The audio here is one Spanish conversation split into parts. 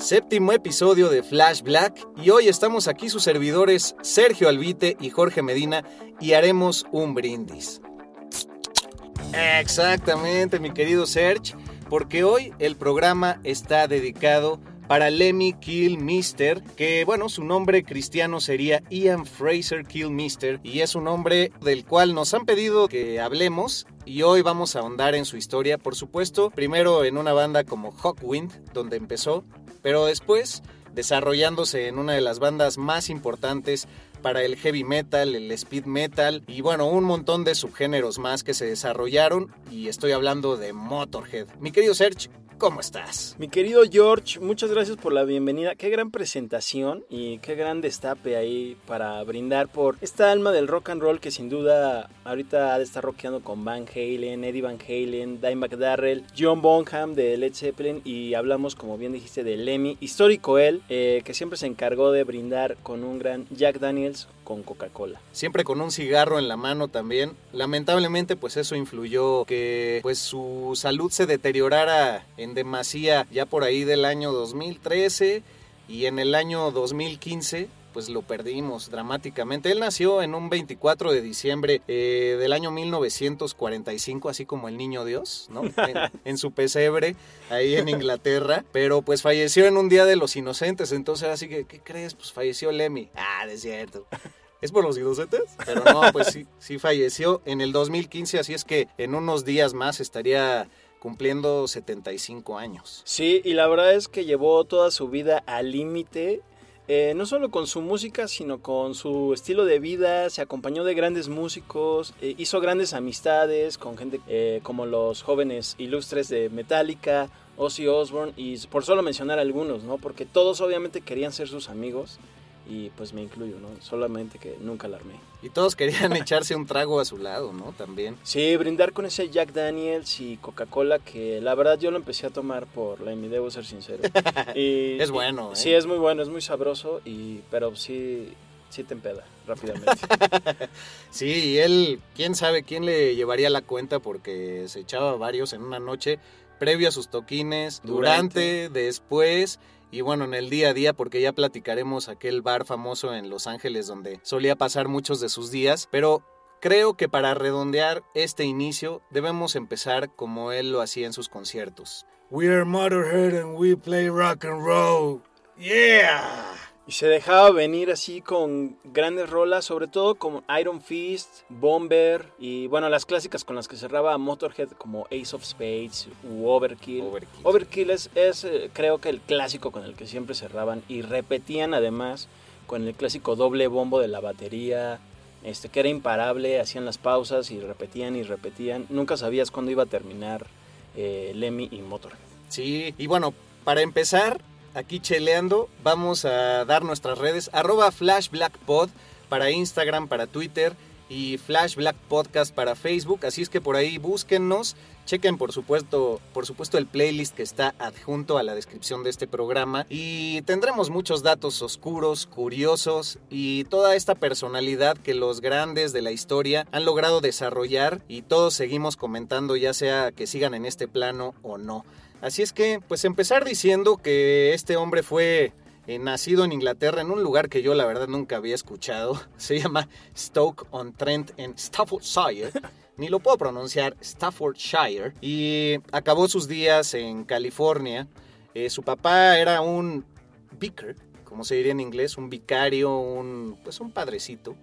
Séptimo episodio de Flash Black y hoy estamos aquí sus servidores Sergio Albite y Jorge Medina y haremos un brindis. Exactamente, mi querido Serge, porque hoy el programa está dedicado para Lemmy Kilmister, que bueno, su nombre cristiano sería Ian Fraser Kilmister y es un nombre del cual nos han pedido que hablemos y hoy vamos a ahondar en su historia, por supuesto, primero en una banda como Hawkwind, donde empezó, pero después desarrollándose en una de las bandas más importantes para el heavy metal, el speed metal y bueno, un montón de subgéneros más que se desarrollaron y estoy hablando de Motorhead. Mi querido Serge, ¿cómo estás? Mi querido George, muchas gracias por la bienvenida. Qué gran presentación y qué gran destape ahí para brindar por esta alma del rock and roll que sin duda ahorita ha de estar rockeando con Van Halen, Eddie Van Halen, Dimebag Darrell, John Bonham de Led Zeppelin y hablamos, como bien dijiste, de Lemmy, histórico él, eh, que siempre se encargó de brindar con un gran Jack Daniels con Coca-Cola. Siempre con un cigarro en la mano también. Lamentablemente pues eso influyó que pues su salud se deteriorara en demasía ya por ahí del año 2013 y en el año 2015 pues lo perdimos dramáticamente. Él nació en un 24 de diciembre eh, del año 1945, así como el niño Dios, ¿no? En, en, su pesebre, ahí en Inglaterra, pero pues falleció en un día de los inocentes, entonces así que, ¿qué crees? Pues falleció Lemmy. Ah, de cierto. ¿Es por los inocentes? Pero no, pues sí, sí falleció en el 2015, así es que en unos días más estaría cumpliendo 75 años. Sí, y la verdad es que llevó toda su vida al límite eh, no solo con su música, sino con su estilo de vida, se acompañó de grandes músicos, eh, hizo grandes amistades con gente eh, como los jóvenes ilustres de Metallica, Ozzy Osbourne, y por solo mencionar algunos, ¿no? Porque todos obviamente querían ser sus amigos, y pues me incluyo, ¿no? Solamente que nunca la armé. Y todos querían echarse un trago a su lado, ¿no? También. Sí, brindar con ese Jack Daniels y Coca-Cola que la verdad yo lo empecé a tomar por la debo ser sincero. Y, es bueno, y, ¿eh? Sí, es muy bueno, es muy sabroso, y pero sí, sí te empeda rápidamente. sí, y él, quién sabe quién le llevaría la cuenta porque se echaba varios en una noche previo a sus toquines, durante, durante después y bueno, en el día a día, porque ya platicaremos aquel bar famoso en Los Ángeles donde solía pasar muchos de sus días, pero creo que para redondear este inicio debemos empezar como él lo hacía en sus conciertos, We're Motorhead and we play rock and roll. Yeah. Y se dejaba venir así con grandes rolas, sobre todo como Iron Fist, Bomber y bueno, las clásicas con las que cerraba Motorhead como Ace of Spades u Overkill. Overkill. Overkill es, es, eh, creo que el clásico con el que siempre cerraban y repetían además con el clásico doble bombo de la batería, este que era imparable, hacían las pausas y repetían y repetían. Nunca sabías cuándo iba a terminar eh, Lemmy y Motorhead. Sí, y bueno, para empezar, aquí cheleando, vamos a dar nuestras redes, arroba flashblackpod para Instagram, para Twitter y Flash Black Podcast para Facebook, así es que por ahí búsquennos, chequen por supuesto, por supuesto el playlist que está adjunto a la descripción de este programa y tendremos muchos datos oscuros, curiosos y toda esta personalidad que los grandes de la historia han logrado desarrollar y todos seguimos comentando ya sea que sigan en este plano o no. Así es que, pues empezar diciendo que este hombre fue eh, nacido en Inglaterra en un lugar que yo la verdad nunca había escuchado. Se llama Stoke-on-Trent en Staffordshire. Ni lo puedo pronunciar, Staffordshire. Y acabó sus días en California. Eh, su papá era un vicar, como se diría en inglés, un vicario, un pues un padrecito.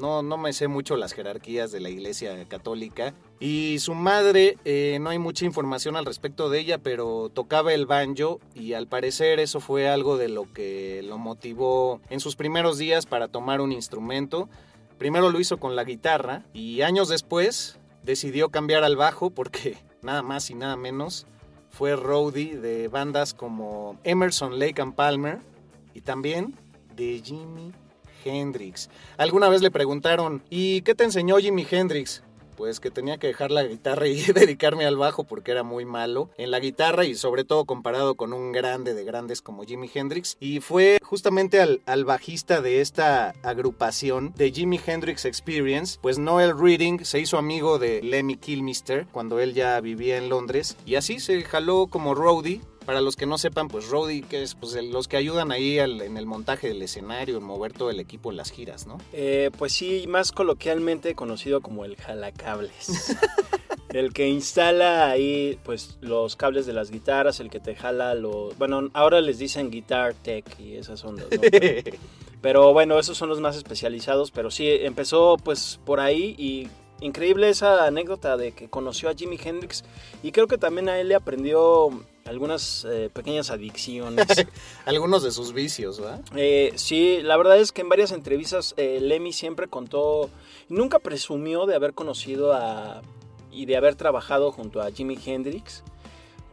No, no me sé mucho las jerarquías de la iglesia católica. Y su madre, eh, no hay mucha información al respecto de ella, pero tocaba el banjo y al parecer eso fue algo de lo que lo motivó en sus primeros días para tomar un instrumento. Primero lo hizo con la guitarra y años después decidió cambiar al bajo porque nada más y nada menos fue roadie de bandas como Emerson, Lake and Palmer y también de Jimi Hendrix. Alguna vez le preguntaron, ¿y qué te enseñó Jimi Hendrix? Pues que tenía que dejar la guitarra y dedicarme al bajo porque era muy malo en la guitarra y sobre todo comparado con un grande de grandes como Jimi Hendrix. Y fue justamente al, al bajista de esta agrupación de Jimi Hendrix Experience, pues Noel Reading se hizo amigo de Lemmy Kilmister cuando él ya vivía en Londres y así se jaló como roadie para los que no sepan, pues Roadie, que es pues, los que ayudan ahí al, en el montaje del escenario, en mover todo el equipo en las giras, ¿no? Eh, pues sí, más coloquialmente conocido como el jalacables. el que instala ahí pues los cables de las guitarras, el que te jala los... Bueno, ahora les dicen Guitar Tech y esas son los... ¿no? Pero, pero bueno, esos son los más especializados, pero sí, empezó pues por ahí y increíble esa anécdota de que conoció a Jimi Hendrix y creo que también a él le aprendió algunas eh, pequeñas adicciones. Algunos de sus vicios, ¿verdad? Eh, sí, la verdad es que en varias entrevistas eh, Lemmy siempre contó, nunca presumió de haber conocido a y de haber trabajado junto a Jimi Hendrix,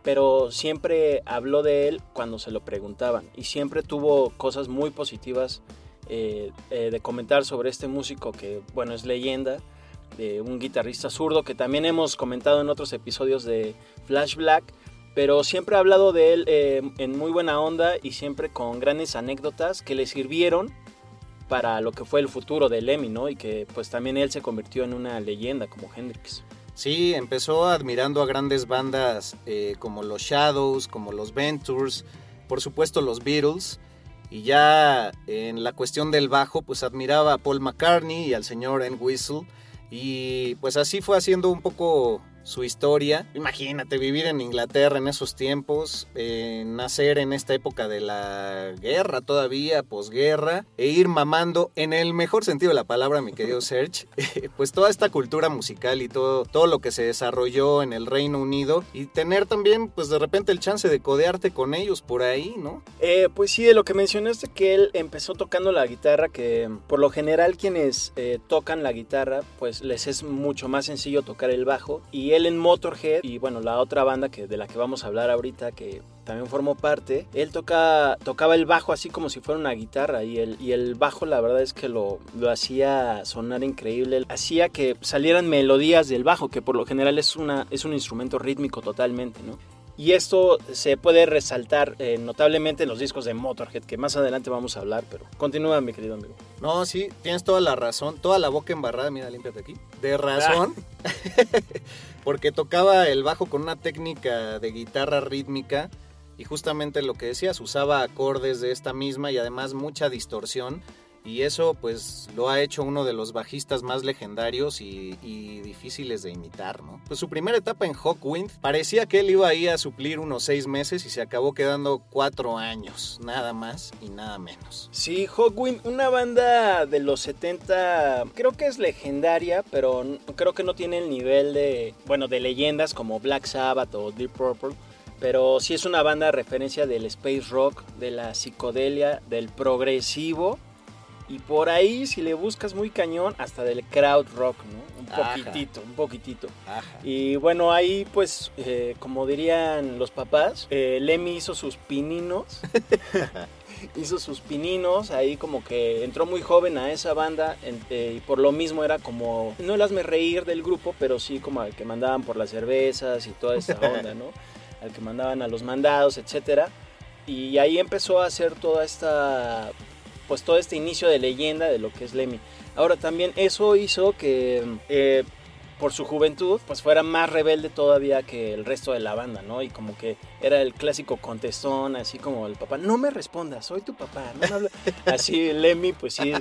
pero siempre habló de él cuando se lo preguntaban y siempre tuvo cosas muy positivas eh, eh, de comentar sobre este músico que, bueno, es leyenda, de un guitarrista zurdo que también hemos comentado en otros episodios de Flash Black, pero siempre ha hablado de él eh, en muy buena onda y siempre con grandes anécdotas que le sirvieron para lo que fue el futuro de Lemmy, ¿no? Y que pues también él se convirtió en una leyenda como Hendrix. Sí, empezó admirando a grandes bandas eh, como los Shadows, como los Ventures, por supuesto los Beatles, y ya en la cuestión del bajo, pues admiraba a Paul McCartney y al señor N. Whistle, y pues así fue haciendo un poco su historia. Imagínate vivir en Inglaterra en esos tiempos, eh, nacer en esta época de la guerra todavía, posguerra, e ir mamando en el mejor sentido de la palabra, mi querido Serge, pues toda esta cultura musical y todo, todo lo que se desarrolló en el Reino Unido y tener también pues de repente el chance de codearte con ellos por ahí, ¿no? Eh, pues sí, de lo que mencionaste que él empezó tocando la guitarra, que por lo general quienes eh, tocan la guitarra, pues les es mucho más sencillo tocar el bajo y él en Motorhead. Y bueno, la otra banda que, de la que vamos a hablar ahorita que también formó parte, él toca, tocaba el bajo así como si fuera una guitarra. Y el, y el bajo la verdad es que lo, lo hacía sonar increíble, hacía que salieran melodías del bajo, que por lo general es, una, es un instrumento rítmico totalmente, ¿no? Y esto se puede resaltar eh, notablemente en los discos de Motorhead, que más adelante vamos a hablar, pero continúa mi querido amigo. No, sí, tienes toda la razón, toda la boca embarrada, mira, límpiate aquí. De razón, porque tocaba el bajo con una técnica de guitarra rítmica y justamente lo que decías, usaba acordes de esta misma y además mucha distorsión y eso pues lo ha hecho uno de los bajistas más legendarios y, difíciles de imitar, ¿no? Pues su primera etapa en Hawkwind parecía que él iba ahí a suplir unos seis meses y se acabó quedando cuatro años, nada más y nada menos. Sí, Hawkwind, una banda de los 70, creo que es legendaria, pero creo que no tiene el nivel de, bueno, de leyendas como Black Sabbath o Deep Purple. Pero sí es una banda de referencia del space rock, de la psicodelia, del progresivo y por ahí, si le buscas muy cañón, hasta del crowd rock, ¿no? Un poquitito, un poquitito. Y bueno, ahí pues, eh, como dirían los papás, eh, Lemmy hizo sus pininos. hizo sus pininos, ahí como que entró muy joven a esa banda eh, y por lo mismo era como, no el hazme reír del grupo, pero sí como al que mandaban por las cervezas y toda esa onda, ¿no? Al que mandaban a los mandados, etcétera. Y ahí empezó a hacer toda esta pues todo este inicio de leyenda de lo que es Lemmy. Ahora también eso hizo que eh, por su juventud pues fuera más rebelde todavía que el resto de la banda, ¿no? Y como que era el clásico contestón, así como el papá, no me respondas, soy tu papá. así Lemmy pues sí,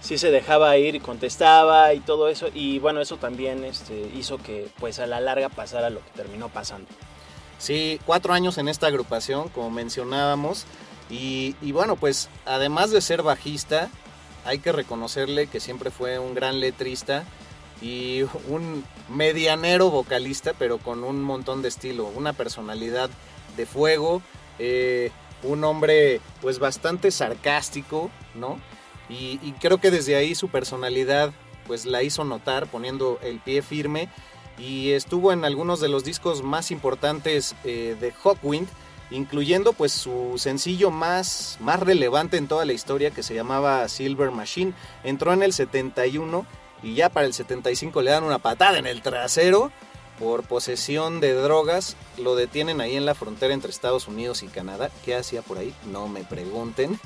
sí se dejaba ir y contestaba y todo eso. Y bueno, eso también este, hizo que pues a la larga pasara lo que terminó pasando. Sí, cuatro años en esta agrupación, como mencionábamos. Y, bueno, pues además de ser bajista, hay que reconocerle que siempre fue un gran letrista y un medianero vocalista, pero con un montón de estilo, una personalidad de fuego, eh, un hombre pues bastante sarcástico, ¿no? Y, creo que desde ahí su personalidad pues la hizo notar poniendo el pie firme y estuvo en algunos de los discos más importantes eh, de Hawkwind incluyendo pues su sencillo más, más relevante en toda la historia que se llamaba Silver Machine. Entró en el 71 y ya para el 75 le dan una patada en el trasero por posesión de drogas. Lo detienen ahí en la frontera entre Estados Unidos y Canadá. ¿Qué hacía por ahí? No me pregunten.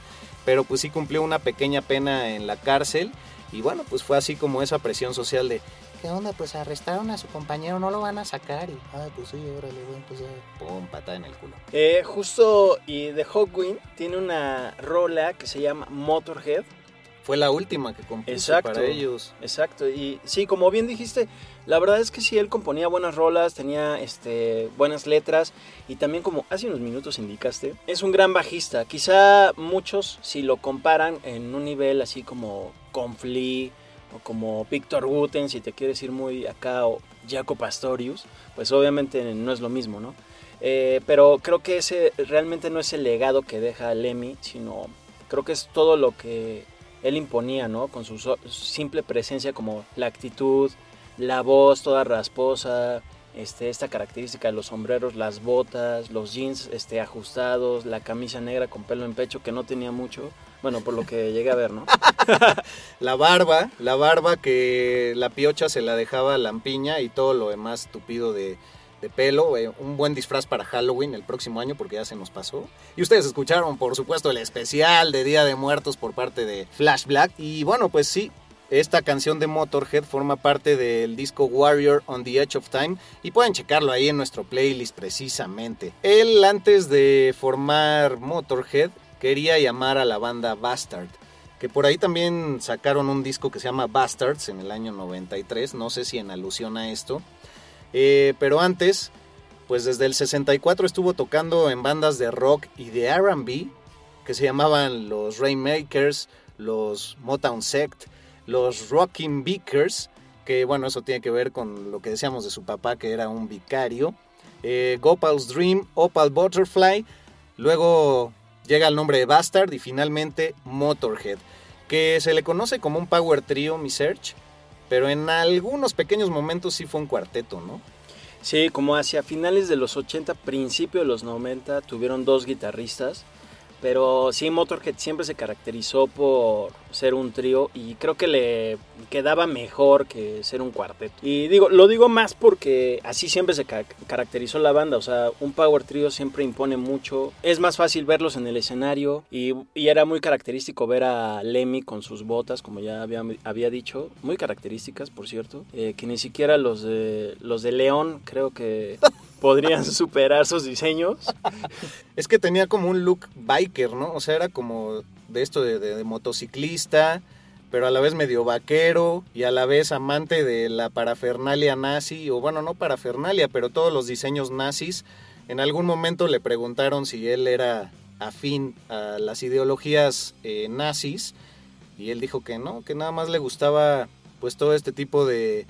Pero pues sí cumplió una pequeña pena en la cárcel. Y bueno, pues fue así como esa presión social de ¿qué onda? Pues arrestaron a su compañero, no lo van a sacar. Y, ah, pues sí, órale, bueno, pues pum, patada en el culo. Eh, justo, y The Hawkwind tiene una rola que se llama Motorhead. Fue la última que compuso para ellos. Exacto, y sí, como bien dijiste, la verdad es que sí, él componía buenas rolas, tenía este, buenas letras y también como hace unos minutos indicaste, es un gran bajista. Quizá muchos, si lo comparan en un nivel así como con Flea, o como Victor Guten, si te quieres ir muy acá, o Jaco Pastorius, pues obviamente no es lo mismo, ¿no? Eh, pero creo que ese realmente no es el legado que deja Lemmy, sino creo que es todo lo que él imponía, ¿no? Con su simple presencia como la actitud, la voz toda rasposa, este, esta característica de los sombreros, las botas, los jeans este, ajustados, la camisa negra con pelo en pecho que no tenía mucho. Bueno, por lo que llegué a ver, ¿no? la barba, la barba que la piocha se la dejaba lampiña y todo lo demás tupido de, pelo. Eh, un buen disfraz para Halloween el próximo año porque ya se nos pasó. Y ustedes escucharon, por supuesto, el especial de Día de Muertos por parte de Flash Black. Y bueno, pues sí, esta canción de Motorhead forma parte del disco Warrior on the Edge of Time y pueden checarlo ahí en nuestro playlist precisamente. Él antes de formar Motorhead quería llamar a la banda Bastard, que por ahí también sacaron un disco que se llama Bastards en el año 93, no sé si en alusión a esto, eh, pero antes, pues desde el 64 estuvo tocando en bandas de rock y de RB, que se llamaban los Rainmakers, los Motown Sect, los Rocking Beakers, que bueno, eso tiene que ver con lo que decíamos de su papá, que era un vicario, eh, Gopal's Dream, Opal Butterfly, luego llega el nombre de Bastard y finalmente Motorhead, que se le conoce como un power trio, mi search, pero en algunos pequeños momentos sí fue un cuarteto, ¿no? Sí, como hacia finales de los 80, principio de los 90, tuvieron dos guitarristas pero sí, Motorhead siempre se caracterizó por ser un trío y creo que le quedaba mejor que ser un cuarteto. Y digo, lo digo más porque así siempre se caracterizó la banda. O sea, un power trio siempre impone mucho. Es más fácil verlos en el escenario y, era muy característico ver a Lemmy con sus botas, como ya había, había dicho. Muy características, por cierto. Eh, que ni siquiera los de, los de León creo que podrían superar sus diseños. Es que tenía como un look biker, ¿no? O sea, era como de esto de, motociclista, pero a la vez medio vaquero y a la vez amante de la parafernalia nazi, o bueno, no parafernalia, pero todos los diseños nazis. En algún momento le preguntaron si él era afín a las ideologías eh, nazis y él dijo que no, que nada más le gustaba pues todo este tipo de,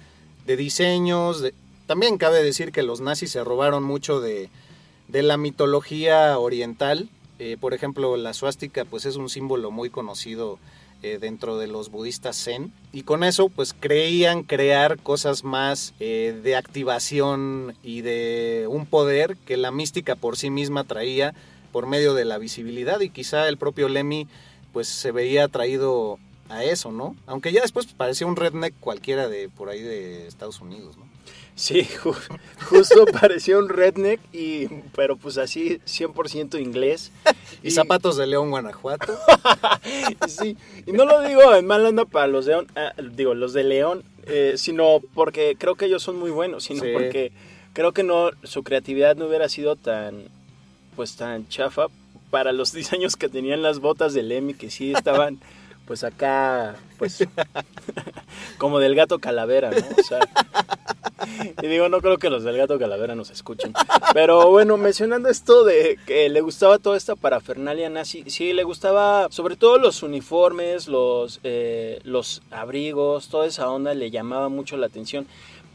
de diseños. de- También cabe decir que los nazis se robaron mucho de, de la mitología oriental. Eh, por ejemplo, la suástica pues es un símbolo muy conocido eh, dentro de los budistas zen y con eso pues creían crear cosas más eh, de activación y de un poder que la mística por sí misma traía por medio de la visibilidad y quizá el propio Lemmy pues se veía atraído a eso, ¿no? Aunque ya después pues, parecía un redneck cualquiera de por ahí de Estados Unidos, ¿no? Sí, ju- justo parecía un redneck, y, pero pues así 100% inglés. Y, zapatos de León, Guanajuato. Sí, y no lo digo en mal onda para los de León, ah, digo, los de León, eh, sino porque creo que ellos son muy buenos, sino Sí. porque creo que no, su creatividad no hubiera sido tan, pues tan chafa para los diseños que tenían las botas de Lemmy, que sí estaban, pues acá, pues, como del gato calavera, ¿no? O sea, y digo, no creo que los del gato calavera nos escuchen. Pero bueno, mencionando esto de que le gustaba toda esta parafernalia nazi, sí, le gustaba sobre todo los uniformes, los, eh, los abrigos, toda esa onda le llamaba mucho la atención.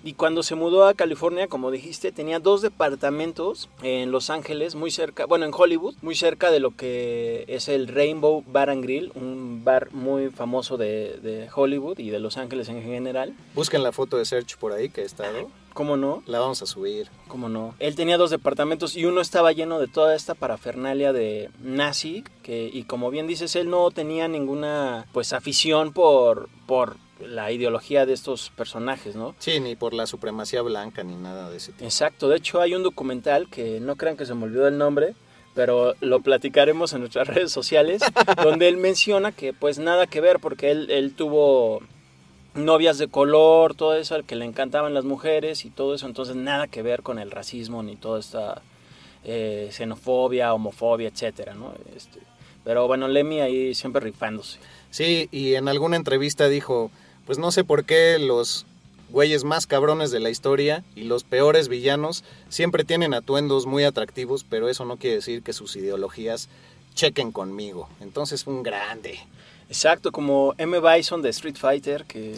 Y cuando se mudó a California, como dijiste, tenía dos departamentos en Los Ángeles, muy cerca, bueno, en Hollywood, muy cerca de lo que es el Rainbow Bar and Grill, un bar muy famoso de, de Hollywood y de Los Ángeles en general. Busquen la foto de Search por ahí que he estado. ¿Cómo no? La vamos a subir. ¿Cómo no? Él tenía dos departamentos y uno estaba lleno de toda esta parafernalia de nazi, que, y como bien dices, él no tenía ninguna pues afición por, por la ideología de estos personajes, ¿no? Sí, ni por la supremacía blanca ni nada de ese tipo. Exacto, de hecho hay un documental que no crean que se me olvidó el nombre, pero lo platicaremos en nuestras redes sociales, donde él menciona que pues nada que ver porque él, él tuvo novias de color, todo eso, al que le encantaban las mujeres y todo eso, entonces nada que ver con el racismo ni toda esta eh, xenofobia, homofobia, etcétera, ¿no? Este, pero bueno, Lemmy ahí siempre rifándose. Sí, y en alguna entrevista dijo, pues no sé por qué los güeyes más cabrones de la historia y los peores villanos siempre tienen atuendos muy atractivos, pero eso no quiere decir que sus ideologías chequen conmigo. Entonces, un grande. Exacto, como M. Bison de Street Fighter, que.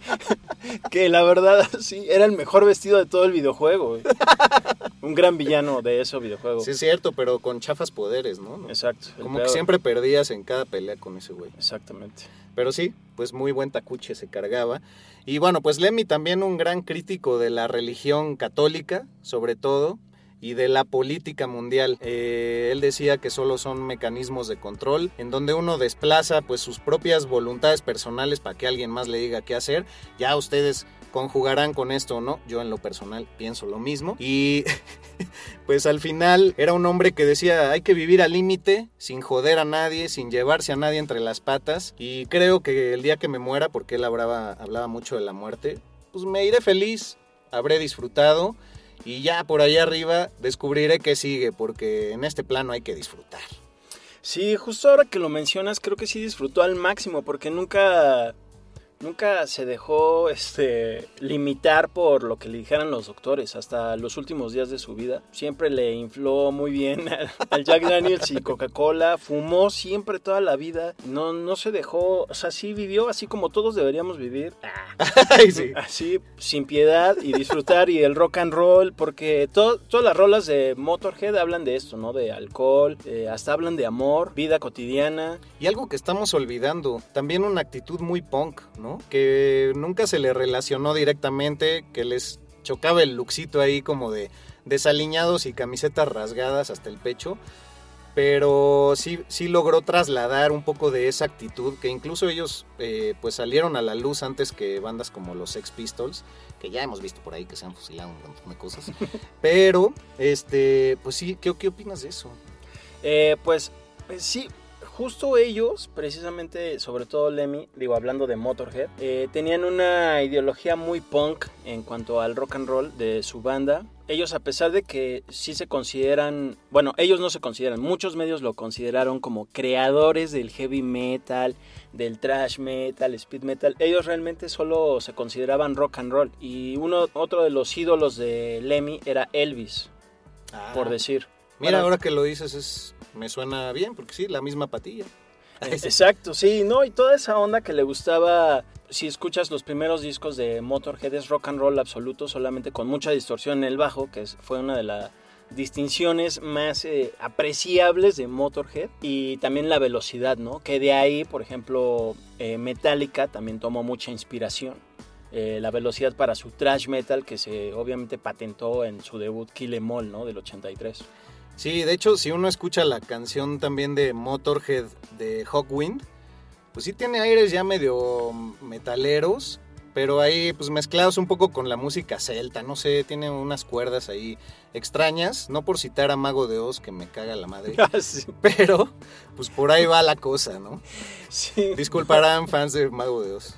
que la verdad, sí, era el mejor vestido de todo el videojuego. Un gran villano de ese videojuego. Sí, es cierto, pero con chafas poderes, ¿no? Exacto. Como que siempre perdías en cada pelea con ese güey. Exactamente. Pero sí, pues muy buen tacuche se cargaba. Y bueno, pues Lemmy también un gran crítico de la religión católica, sobre todo, y de la política mundial. Eh, él decía que solo son mecanismos de control, en donde uno desplaza pues sus propias voluntades personales para que alguien más le diga qué hacer. Ya ustedes conjugarán con esto o no. Yo en lo personal pienso lo mismo. Y pues al final era un hombre que decía hay que vivir al límite, sin joder a nadie, sin llevarse a nadie entre las patas. Y creo que el día que me muera, porque él hablaba, hablaba mucho de la muerte, pues me iré feliz, habré disfrutado. Y ya por allá arriba descubriré qué sigue, porque en este plano hay que disfrutar. Sí, justo ahora que lo mencionas, creo que sí disfrutó al máximo, porque nunca. Nunca se dejó este, limitar por lo que le dijeran los doctores hasta los últimos días de su vida. Siempre le infló muy bien al, al Jack Daniels y Coca-Cola. Fumó siempre toda la vida. No, no se dejó, o sea, sí vivió así como todos deberíamos vivir. Sí. Así, sin piedad y disfrutar y el rock and roll, porque to- todas las rolas de Motorhead hablan de esto, ¿no? De alcohol, eh, hasta hablan de amor, vida cotidiana. Y algo que estamos olvidando, también una actitud muy punk, ¿no? Que nunca se le relacionó directamente, que les chocaba el luxito ahí como de desaliñados y camisetas rasgadas hasta el pecho. Pero sí, sí logró trasladar un poco de esa actitud, que incluso ellos eh, pues salieron a la luz antes que bandas como los Sex Pistols, que ya hemos visto por ahí que se han fusilado un montón de cosas. Pero, este, pues sí, ¿qué, qué opinas de eso? Eh, pues, pues sí, justo ellos, precisamente, sobre todo Lemmy, digo, hablando de Motorhead, eh, tenían una ideología muy punk en cuanto al rock and roll de su banda. Ellos, a pesar de que sí se consideran, bueno, ellos no se consideran, muchos medios lo consideraron como creadores del heavy metal, del thrash metal, speed metal, ellos realmente solo se consideraban rock and roll. Y uno, otro de los ídolos de Lemmy era Elvis, por decir. Mira, ahora que lo dices, es, me suena bien, porque sí, la misma patilla. Exacto, sí, ¿no? Y toda esa onda que le gustaba, si escuchas los primeros discos de Motorhead, es rock and roll absoluto, solamente con mucha distorsión en el bajo, que fue una de las distinciones más eh, apreciables de Motorhead y también la velocidad, ¿no? Que de ahí, por ejemplo, eh, Metallica también tomó mucha inspiración. Eh, la velocidad para su thrash metal que se obviamente patentó en su debut Kill Em All, ¿no? Del 83. Sí, de hecho, si uno escucha la canción también de Motorhead de Hawkwind, pues sí tiene aires ya medio metaleros, pero ahí pues mezclados un poco con la música celta, no sé, tiene unas cuerdas ahí extrañas, no por citar a Mago de Oz que me caga la madre, sí. pero pues por ahí va la cosa, ¿no? sí. Disculparán fans de Mago de Oz.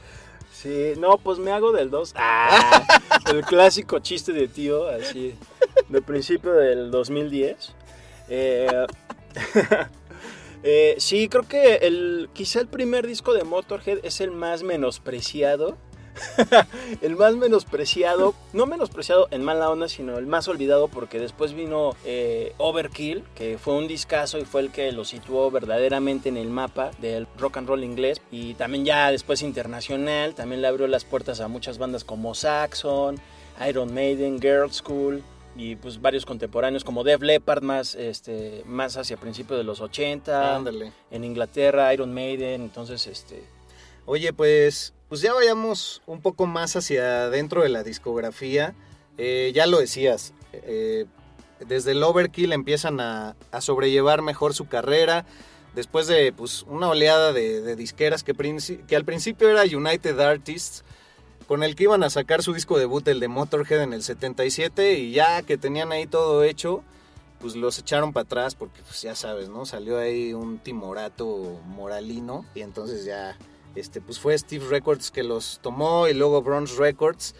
Sí, no, pues me hago del 2. Ah, el clásico chiste de tío, así, de principio del 2010. Eh, eh, sí, creo que el, quizá el primer disco de Motorhead es el más menospreciado. el más menospreciado, no menospreciado en mala onda, sino el más olvidado porque después vino eh, Overkill, que fue un discazo y fue el que lo situó verdaderamente en el mapa del rock and roll inglés y también ya después internacional, también le abrió las puertas a muchas bandas como Saxon, Iron Maiden, Girl School y pues varios contemporáneos como Def Leppard más, este, más hacia principios de los 80, Ándale. en Inglaterra Iron Maiden, entonces este... Oye, pues, pues ya vayamos un poco más hacia adentro de la discografía. Eh, ya lo decías, eh, desde el Overkill empiezan a, a sobrellevar mejor su carrera. Después de pues, una oleada de, de disqueras que, que al principio era United Artists, con el que iban a sacar su disco debut, el de Motorhead en el 77, y ya que tenían ahí todo hecho, pues los echaron para atrás porque pues ya sabes, ¿no? Salió ahí un timorato moralino y entonces ya este pues fue Steve Records que los tomó y luego Bronze Records.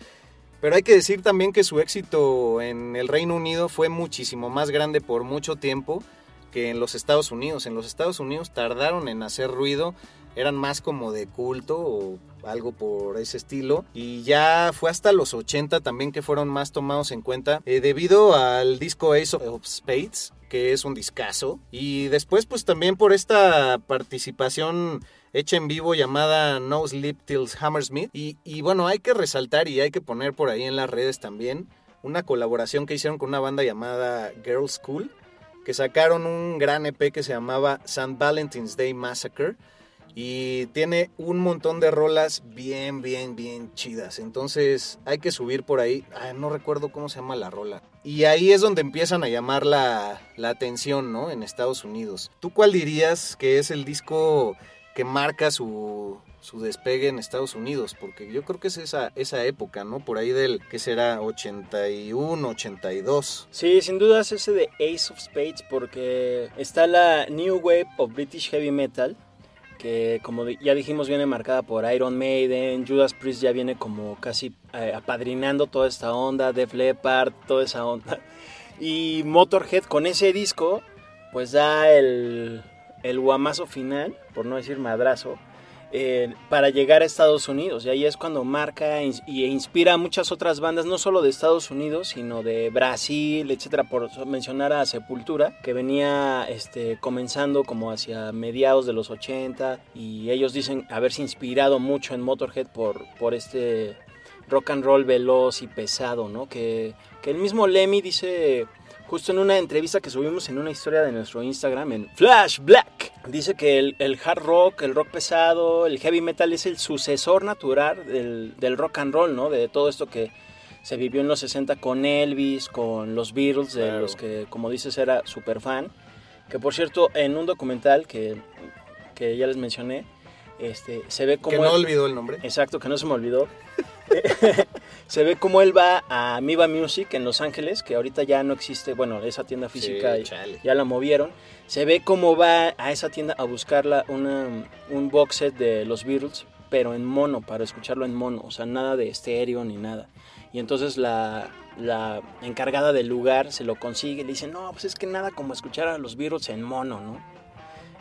Pero hay que decir también que su éxito en el Reino Unido fue muchísimo más grande por mucho tiempo que en los Estados Unidos. En los Estados Unidos tardaron en hacer ruido, eran más como de culto o algo por ese estilo. Y ya fue hasta los 80 también que fueron más tomados en cuenta eh, debido al disco Ace of Spades, que es un discazo. Y después pues también por esta participación hecha en vivo llamada No Sleep Till Hammersmith. Y, y bueno, hay que resaltar y hay que poner por ahí en las redes también una colaboración que hicieron con una banda llamada Girl School, que sacaron un gran EP que se llamaba St. Valentine's Day Massacre. Y tiene un montón de rolas bien, bien, bien chidas. Entonces hay que subir por ahí. Ay, no recuerdo cómo se llama la rola. Y ahí es donde empiezan a llamar la, la atención, ¿no? En Estados Unidos. ¿Tú cuál dirías que es el disco que marca su, su despegue en Estados Unidos? Porque yo creo que es esa, esa época, ¿no? Por ahí del, que será? 81, 82. Sí, sin duda es ese de Ace of Spades porque está la New Wave of British Heavy Metal, que como ya dijimos viene marcada por Iron Maiden, Judas Priest ya viene como casi eh, apadrinando toda esta onda, Def Leppard, toda esa onda. Y Motorhead con ese disco pues da el, el guamazo final, por no decir madrazo, para llegar a Estados Unidos. Y ahí es cuando marca y inspira a muchas otras bandas, no solo de Estados Unidos, sino de Brasil, etcétera, por mencionar a Sepultura, que venía este, comenzando como hacia mediados de los 80. Y ellos dicen haberse inspirado mucho en Motorhead por, por este rock and roll veloz y pesado, ¿no? Que, que el mismo Lemmy dice justo en una entrevista que subimos en una historia de nuestro Instagram en Flash Black. Dice que el, el hard rock, el rock pesado, el heavy metal es el sucesor natural del, del rock and roll, ¿no? De todo esto que se vivió en los 60 con Elvis, con los Beatles, de Claro. los que, como dices, era súper fan. Que por cierto, en un documental que, que ya les mencioné, este, se ve como... Que no olvidó el nombre. Exacto, que no se me olvidó. Se ve como él va a Miva Music en Los Ángeles, que ahorita ya no existe, bueno, esa tienda física Sí, ya- la movieron. Se ve cómo va a esa tienda a buscarla una, un box set de los Beatles, pero en mono, para escucharlo en mono, o sea, nada de estéreo ni nada. Y entonces la, la encargada del lugar se lo consigue y le dice, no, pues es que nada como escuchar a los Beatles en mono, ¿no?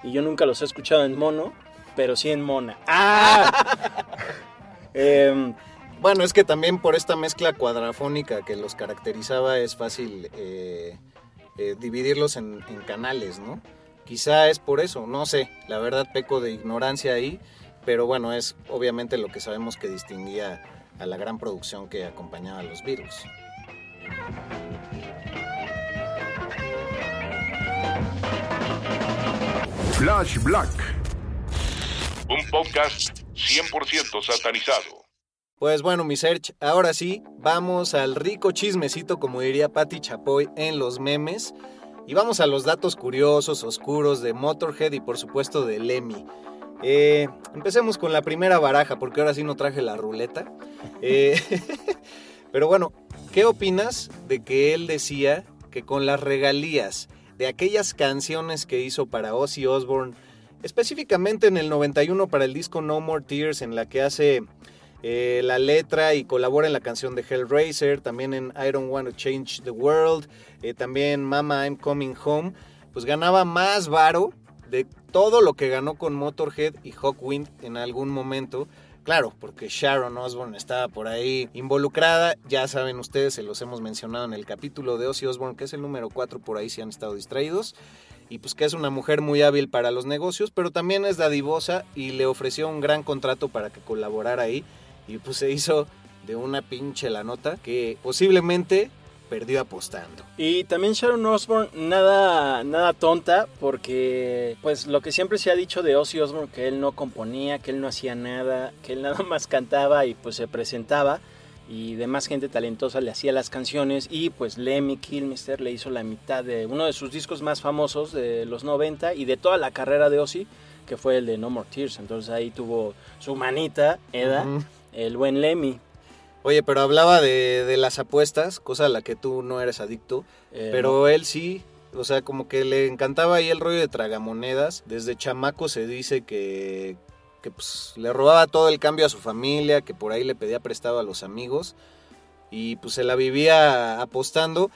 Y yo nunca los he escuchado en mono, pero sí en mona. ¡Ah! Em, Bueno, es que también por esta mezcla cuadrafónica que los caracterizaba es fácil eh, eh, dividirlos en, en canales, ¿no? Quizá es por eso, no sé, la verdad peco de ignorancia ahí, pero bueno, es obviamente lo que sabemos que distinguía a la gran producción que acompañaba a los Beatles. Flash Black. Un podcast 100% satanizado. Pues bueno, mi search, ahora sí, vamos al rico chismecito, como diría Patti Chapoy en los memes. Y vamos a los datos curiosos, oscuros de Motorhead y por supuesto de Lemmy. Eh, empecemos con la primera baraja, porque ahora sí no traje la ruleta. Eh, pero bueno, ¿qué opinas de que él decía que con las regalías de aquellas canciones que hizo para Ozzy Osbourne, específicamente en el 91 para el disco No More Tears, en la que hace eh, la letra y colabora en la canción de Hellraiser, también en I Don't Want to Change the World, eh, también Mama I'm Coming Home, pues ganaba más varo de todo lo que ganó con Motorhead y Hawkwind en algún momento. Claro, porque Sharon Osbourne estaba por ahí involucrada, ya saben ustedes, se los hemos mencionado en el capítulo de Ozzy Osbourne, que es el número 4, por ahí si han estado distraídos. Y pues que es una mujer muy hábil para los negocios, pero también es dadivosa y le ofreció un gran contrato para que colaborara ahí y pues se hizo de una pinche la nota que posiblemente perdió apostando. Y también Sharon Osbourne, nada, nada tonta, porque pues lo que siempre se ha dicho de Ozzy Osbourne, que él no componía, que él no hacía nada, que él nada más cantaba y pues se presentaba, y demás gente talentosa le hacía las canciones, y pues Lemmy Kilmister le hizo la mitad de uno de sus discos más famosos de los 90 y de toda la carrera de Ozzy, que fue el de No More Tears, entonces ahí tuvo su manita, Eda. El buen Lemmy. Oye, pero hablaba de, de las apuestas, cosa a la que tú no eres adicto, Eh, pero él sí, o sea, como que le encantaba ahí el rollo de tragamonedas. Desde chamaco se dice que, que pues, le robaba todo el cambio a su familia, que por ahí le pedía prestado a los amigos y pues se la vivía apostando.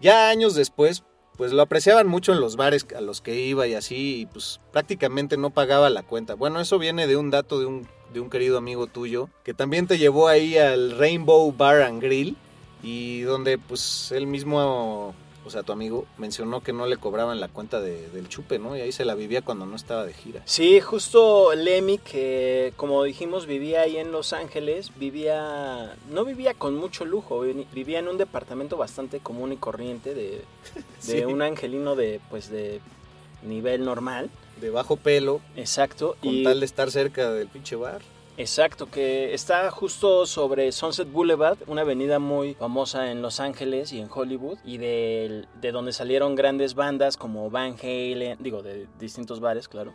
Ya años después, pues lo apreciaban mucho en los bares a los que iba y así, y pues prácticamente no pagaba la cuenta. Bueno, eso viene de un dato de un, de un querido amigo tuyo, que también te llevó ahí al Rainbow Bar and Grill, y donde pues él mismo, o sea, tu amigo, mencionó que no le cobraban la cuenta de- del chupe, ¿no? Y ahí se la vivía cuando no estaba de gira. Sí, justo Lemmy, que como dijimos vivía ahí en Los Ángeles, vivía, no vivía con mucho lujo, vi- vivía en un departamento bastante común y corriente de, de Sí. un angelino de, pues, de nivel normal. De bajo pelo, Exacto. con y, tal de estar cerca del pinche bar. Exacto, que está justo sobre Sunset Boulevard, una avenida muy famosa en Los Ángeles y en Hollywood, y del- de, donde salieron grandes bandas como Van Halen, digo, de distintos bares, claro.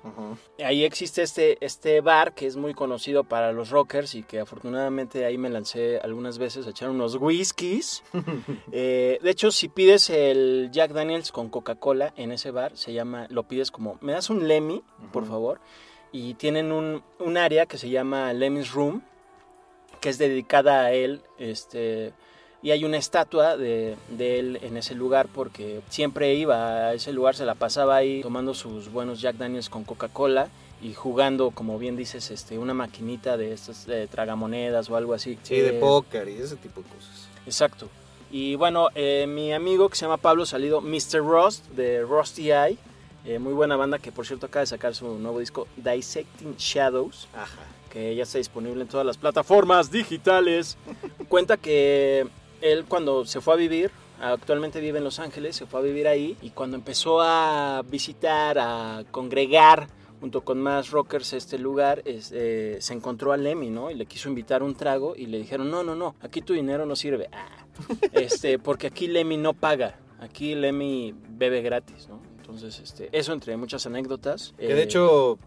Ahí existe este, este bar que es muy conocido para los rockers y que afortunadamente ahí me lancé algunas veces a echar unos whiskies. Eh, de hecho, si pides el Jack Daniels con Coca-Cola en ese bar, se llama, lo pides como, me das un Lemmy, por favor. Y tienen un, un área que se llama Lemmy's Room, que es dedicada a él, este... Y hay una estatua de, de él en ese lugar porque siempre iba a ese lugar, se la pasaba ahí tomando sus buenos Jack Daniels con Coca-Cola y jugando, como bien dices, este, una maquinita de estas de tragamonedas o algo así. Sí, de Eh, póker y ese tipo de cosas. Exacto. Y bueno, eh, mi amigo que se llama Pablo Salido, Mr. Rust, de Rusty Eye, eh, muy buena banda que por cierto acaba de sacar su nuevo disco Dissecting Shadows, Ajá. que ya está disponible en todas las plataformas digitales. Cuenta que él cuando se fue a vivir, actualmente vive en Los Ángeles, se fue a vivir ahí y cuando empezó a visitar, a congregar junto con más rockers este lugar, es, eh, se encontró a Lemmy, ¿no? Y le quiso invitar un trago y le dijeron, no, no, no, aquí tu dinero no sirve. Ah, este, porque aquí Lemmy no paga, aquí Lemmy bebe gratis, ¿no? Entonces, este, eso entre muchas anécdotas. Que eh, de hecho,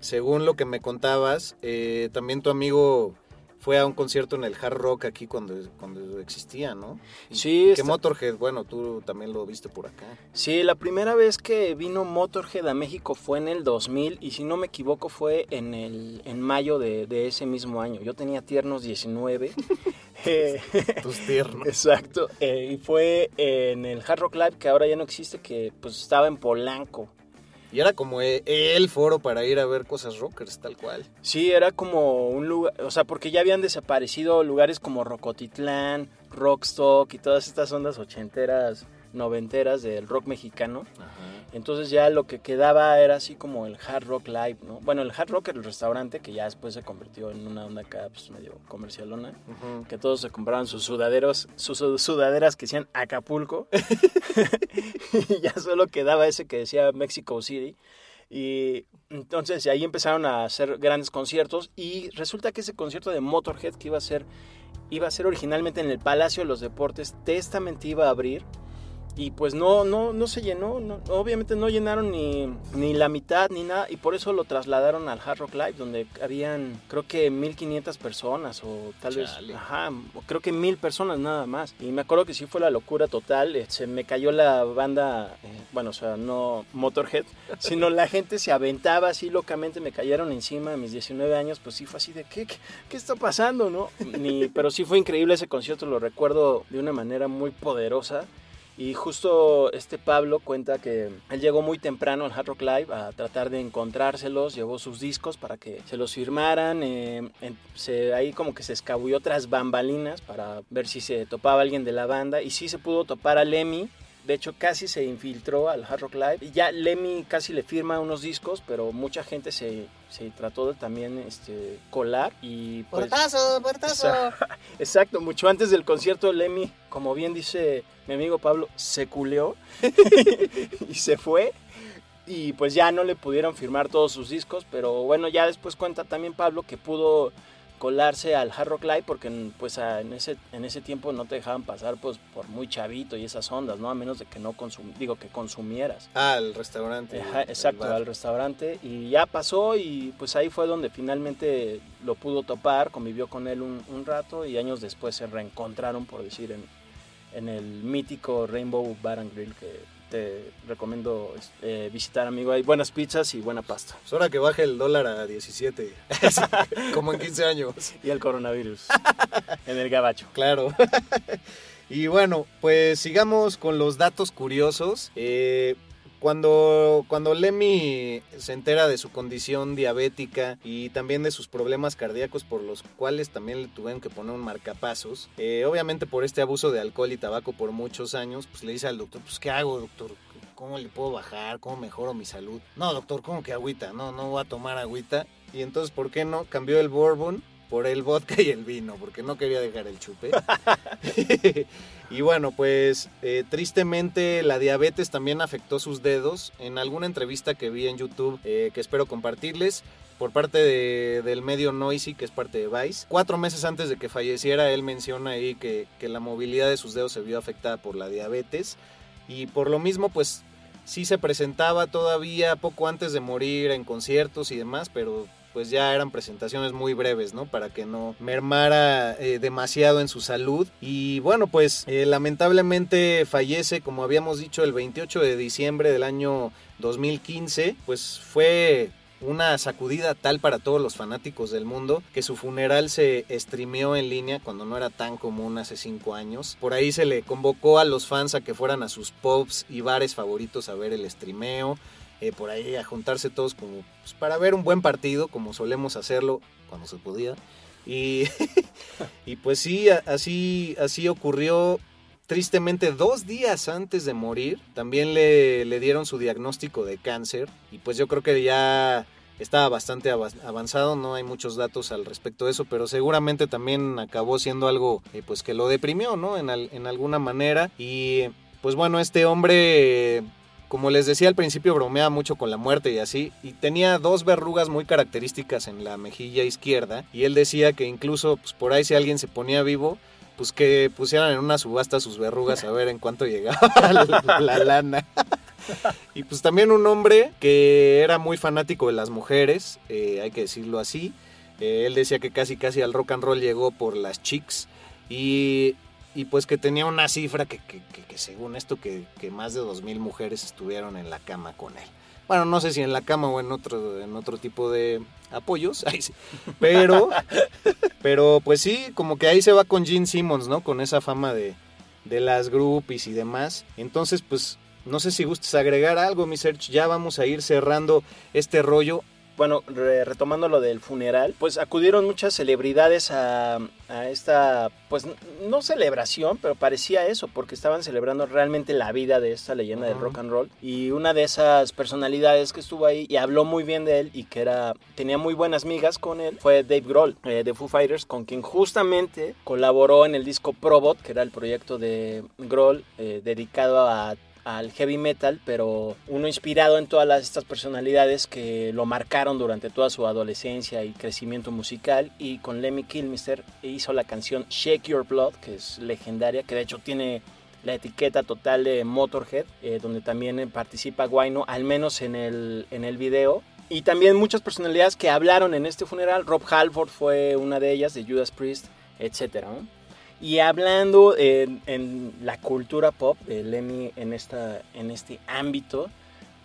según lo que me contabas, eh, también tu amigo fue a un concierto en el Hard Rock aquí cuando, cuando existía, ¿no? Y Sí, Que está- Motorhead, bueno, tú también lo viste por acá. Sí, la primera vez que vino Motorhead a México fue en el 2000 y si no me equivoco fue en, el, en mayo de, de ese mismo año. Yo tenía tiernos 19. Eh, Tus tiernos. Exacto. eh, y fue en el Hard Rock Live que ahora ya no existe, que pues estaba en Polanco. Y era como e- el foro para ir a ver cosas rockers, tal cual. Sí, era como un lugar, o sea, porque ya habían desaparecido lugares como Rocotitlán, Rockstock y todas estas ondas ochenteras, noventeras del rock mexicano. Entonces ya lo que quedaba era así como el Hard Rock Live, ¿no? Bueno, el Hard Rock era el restaurante que ya después se convirtió en una onda acá pues, medio comercialona. Que todos se compraban sus sudaderos, sus su- sudaderas que decían Acapulco. y ya solo quedaba ese que decía Mexico City. Y entonces ahí empezaron a hacer grandes conciertos y resulta que ese concierto de Motorhead que iba a ser iba a ser originalmente en el Palacio de los Deportes, Testament iba a abrir y pues no no no se llenó, no- obviamente no llenaron ni, ni la mitad ni nada y por eso lo trasladaron al Hard Rock Live donde habían creo que 1500 personas o tal Chale. vez ajá, creo que mil personas nada más y me acuerdo que sí fue la locura total, eh, se me cayó la banda, eh, bueno, o sea, no Motorhead, sino la gente se aventaba así locamente, me cayeron encima a mis 19 años, pues sí fue así de, ¿qué, qué, qué está pasando, no? Ni, pero sí fue increíble ese concierto, lo recuerdo de una manera muy poderosa. Y justo este Pablo cuenta que él llegó muy temprano al Hard Rock Live a tratar de encontrárselos, llevó sus discos para que se los firmaran, eh, se, ahí como que se escabulló otras bambalinas para ver si se topaba alguien de la banda y sí se pudo topar a Lemmy, de hecho casi se infiltró al Hard Rock Live y ya Lemmy casi le firma unos discos, pero mucha gente se, se trató de también este, colar y pues... ¡Puertazo, puertazo! Exacto, mucho antes del concierto Lemmy, como bien dice mi amigo Pablo, se culeó y se fue. Y pues ya no le pudieron firmar todos sus discos, pero bueno, ya después cuenta también Pablo que pudo colarse al Hard Rock Live porque pues a- en ese en ese tiempo no te dejaban pasar pues por muy chavito y esas ondas, ¿no? A menos de que no consum digo que consumieras. Ah, al restaurante. Ajá, exacto, al restaurante y ya pasó y pues ahí fue donde finalmente lo pudo topar, convivió con él un, un rato y años después se reencontraron, por decir, en, en el mítico Rainbow Bar and Grill que te recomiendo eh, visitar, amigo. Hay buenas pizzas y buena pasta. Pues ahora que baje el dólar a 17. Sí, como en 15 años. Y el coronavirus en el gabacho. Claro. y bueno, pues sigamos con los datos curiosos. Eh, cuando, cuando Lemmy se entera de su condición diabética y también de sus problemas cardíacos por los cuales también le tuvieron que poner un marcapasos, eh, obviamente por este abuso de alcohol y tabaco por muchos años, pues le dice al doctor, pues ¿qué hago doctor? ¿Cómo le puedo bajar? ¿Cómo mejoro mi salud? No, doctor, ¿cómo que agüita? No, no voy a tomar agüita. Y entonces, ¿por qué no? Cambió el bourbon por el vodka y el vino, porque no quería dejar el chupe. y bueno, pues eh, tristemente la diabetes también afectó sus dedos. En alguna entrevista que vi en YouTube, eh, que espero compartirles, por parte de- del medio Noisy, que es parte de Vice. Cuatro meses antes de que falleciera, él menciona ahí que, que la movilidad de sus dedos se vio afectada por la diabetes. Y por lo mismo, pues sí se presentaba todavía poco antes de morir en conciertos y demás, pero pues ya eran presentaciones muy breves, ¿no? Para que no mermara eh, demasiado en su salud. Y bueno, pues eh, lamentablemente fallece, como habíamos dicho, el 28 de diciembre del año 2015. Pues fue una sacudida tal para todos los fanáticos del mundo que su funeral se streameó en línea cuando no era tan común hace cinco años. Por ahí se le convocó a los fans a que fueran a sus pubs y bares favoritos a ver el streameo. Eh, por ahí a juntarse todos como pues, para ver un buen partido, como solemos hacerlo cuando se podía. Y, y pues sí, así, así ocurrió. Tristemente, dos días antes de morir, también le, le dieron su diagnóstico de cáncer. Y pues yo creo que ya estaba bastante ava- avanzado, no hay muchos datos al respecto de eso, pero seguramente también acabó siendo algo eh, pues que lo deprimió, ¿no? En, al- en alguna manera. Y pues bueno, este hombre como les decía al principio, bromeaba mucho con la muerte y así, y tenía dos verrugas muy características en la mejilla izquierda, y él decía que incluso pues, por ahí si alguien se ponía vivo, pues que pusieran en una subasta sus verrugas a ver en cuánto llegaba la, la lana. y pues también un hombre que era muy fanático de las mujeres, eh, hay que decirlo así, Eh, él decía que casi casi al rock and roll llegó por las chicks y, y pues que tenía una cifra que, que, que- que según esto que, que más de 2.000 mujeres estuvieron en la cama con él. Bueno, no sé si en la cama o en otro, en otro tipo de apoyos, ahí sí. pero, pero pues sí, como que ahí se va con Gene Simmons, ¿no? Con esa fama de, de las groupies y demás. Entonces, pues, no sé si gustes agregar algo, mi Serge. Ya vamos a ir cerrando este rollo. Bueno, re- retomando lo del funeral, pues acudieron muchas celebridades a, a esta, pues no celebración, pero parecía eso, porque estaban celebrando realmente la vida de esta leyenda del rock and roll. Y una de esas personalidades que estuvo ahí y habló muy bien de él y que era tenía muy buenas migas con él fue Dave Grohl eh, de Foo Fighters, con quien justamente colaboró en el disco Probot, que era el proyecto de Grohl eh, dedicado a al heavy metal, pero uno inspirado en todas las, estas personalidades que lo marcaron durante toda su adolescencia y crecimiento musical. Y con Lemmy Kilmister hizo la canción Shake Your Blood, que es legendaria, que de hecho tiene la etiqueta total de Motorhead, eh, donde también eh, participa Guayno, al menos en el, en el video. Y también muchas personalidades que hablaron en este funeral. Rob Halford fue una de ellas, de Judas Priest, etc. Y hablando en, la cultura pop de Lemmy en, esta, en este ámbito,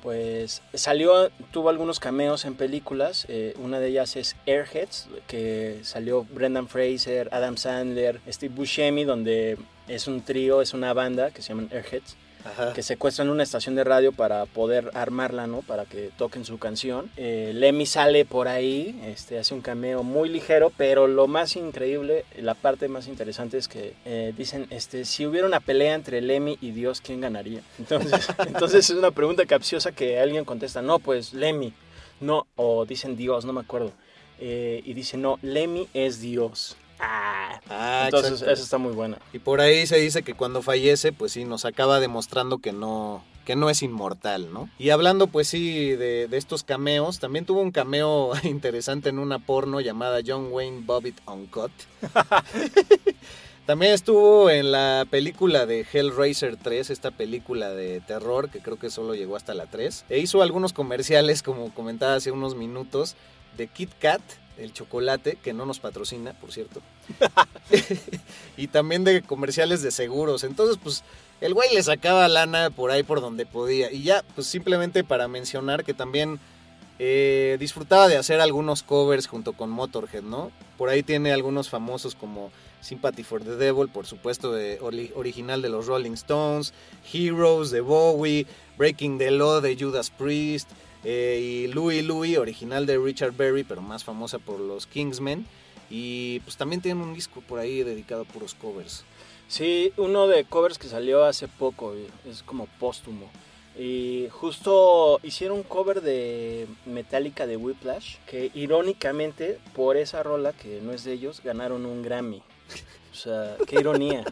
pues salió, tuvo algunos cameos en películas. eh, una de ellas es Airheads, que salió Brendan Fraser, Adam Sandler, Steve Buscemi, donde es un trío, es una banda que se llaman Airheads Ajá. que secuestran una estación de radio para poder armarla, ¿no? Para que toquen su canción. Eh, Lemmy sale por ahí, este, hace un cameo muy ligero, pero lo más increíble, la parte más interesante es que eh, dicen, este, si hubiera una pelea entre Lemmy y Dios, ¿quién ganaría? Entonces, entonces es una pregunta capciosa que alguien contesta, no, pues Lemmy, no, o dicen Dios, no me acuerdo. Eh, y dice, no, Lemmy es Dios. Ah, Ah, entonces exacto. eso está muy buena. Y por ahí se dice que cuando fallece, pues sí, nos acaba demostrando que no, que no es inmortal, ¿no? Y hablando, pues sí, de, de estos cameos, también tuvo un cameo interesante en una porno llamada John Wayne Bobbitt Uncut. También estuvo en la película de Hellraiser 3, esta película de terror que creo que solo llegó hasta la 3. E hizo algunos comerciales, como comentaba hace unos minutos, de Kit Kat, el chocolate, que no nos patrocina, por cierto. y también de comerciales de seguros. Entonces, pues, el güey le sacaba lana por ahí por donde podía. Y ya, pues simplemente para mencionar que también eh, disfrutaba de hacer algunos covers junto con Motorhead, ¿no? Por ahí tiene algunos famosos como Sympathy for the Devil, por supuesto, original de los Rolling Stones, Heroes de Bowie, Breaking the Law de Judas Priest, eh, y Louie Louie, original de Richard Berry, pero más famosa por los Kingsmen. Y pues también tiene un disco por ahí dedicado a puros covers. Sí, uno de covers que salió hace poco, eh, es como póstumo. Y justo hicieron un cover de Metallica de Whiplash, que irónicamente por esa rola que no es de ellos ganaron un Grammy. Qué ironía.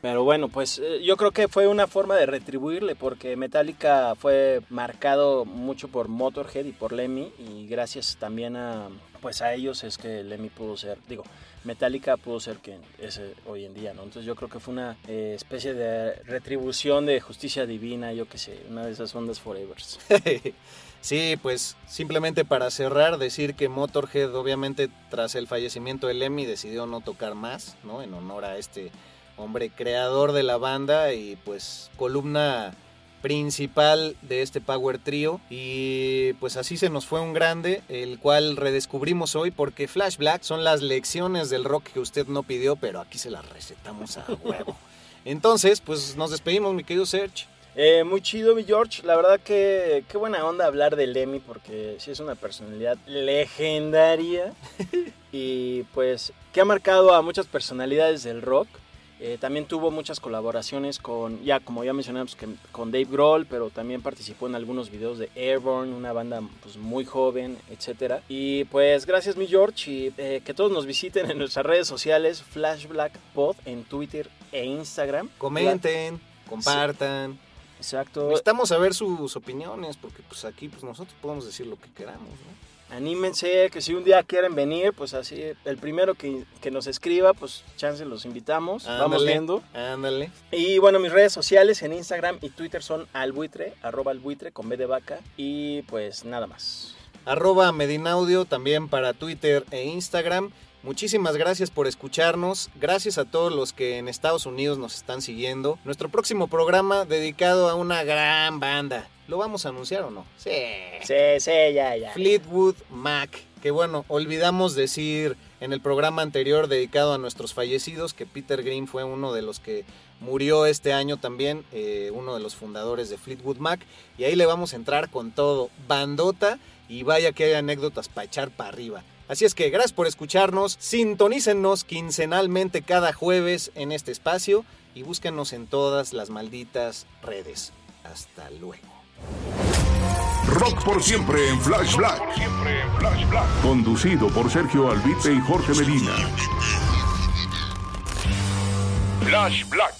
Pero bueno, pues eh, yo creo que fue una forma de retribuirle porque Metallica fue marcado mucho por Motorhead y por Lemmy y gracias también a pues a ellos es que Lemmy pudo ser, digo, Metallica pudo ser quien es eh, hoy en día, ¿no? Entonces yo creo que fue una eh, especie de retribución de justicia divina, yo qué sé, una de esas ondas forevers. sí, pues simplemente para cerrar, decir que Motorhead obviamente tras el fallecimiento de Lemmy decidió no tocar más, ¿no? En honor a este hombre creador de la banda y pues columna principal de este Power Trio y pues así se nos fue un grande, el cual redescubrimos hoy porque Flash Black son las lecciones del rock que usted no pidió, pero aquí se las recetamos a huevo. Entonces, pues nos despedimos, mi querido Serge. Eh, muy chido, mi George. La verdad que qué buena onda hablar de Lemmy porque sí es una personalidad legendaria y pues que ha marcado a muchas personalidades del rock. Eh, también tuvo muchas colaboraciones con, ya como ya mencionamos, que, con Dave Grohl, pero también participó en algunos videos de Airborne, una banda pues, muy joven, etc. Y pues gracias mi George y eh, que todos nos visiten en nuestras redes sociales, Flash Black Pod en Twitter e Instagram. Comenten, compartan. Exacto. Necesitamos saber sus opiniones porque pues aquí pues nosotros podemos decir lo que queramos, ¿no? Anímense, que si un día quieren venir, pues así, el primero que, que nos escriba, pues chance los invitamos, vamos viendo. Ándale. Y bueno, mis redes sociales en Instagram y Twitter son albuitre, arroba albuitre con B de vaca y pues nada más. arroba Medinaudio también para Twitter e Instagram. Muchísimas gracias por escucharnos, gracias a todos los que en Estados Unidos nos están siguiendo. Nuestro próximo programa dedicado a una gran banda. ¿Lo vamos a anunciar o no? Sí. Sí, sí, ya, ya. Fleetwood Mac. Que bueno, olvidamos decir en el programa anterior dedicado a nuestros fallecidos que Peter Green fue uno de los que murió este año también, eh, uno de los fundadores de Fleetwood Mac. Y ahí le vamos a entrar con todo, bandota y vaya que hay anécdotas para echar para arriba. Así es que gracias por escucharnos, sintonícennos quincenalmente cada jueves en este espacio y búsquenos en todas las malditas redes. Hasta luego. Rock por siempre en Flash Black. Conducido por Sergio Albite y Jorge Medina. Flash Black.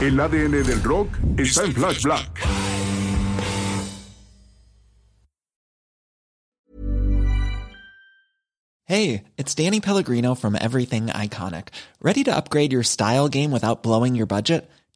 El ADN del rock está en Flash Black. Hey, it's Danny Pellegrino from Everything Iconic. Ready to upgrade your style game without blowing your budget?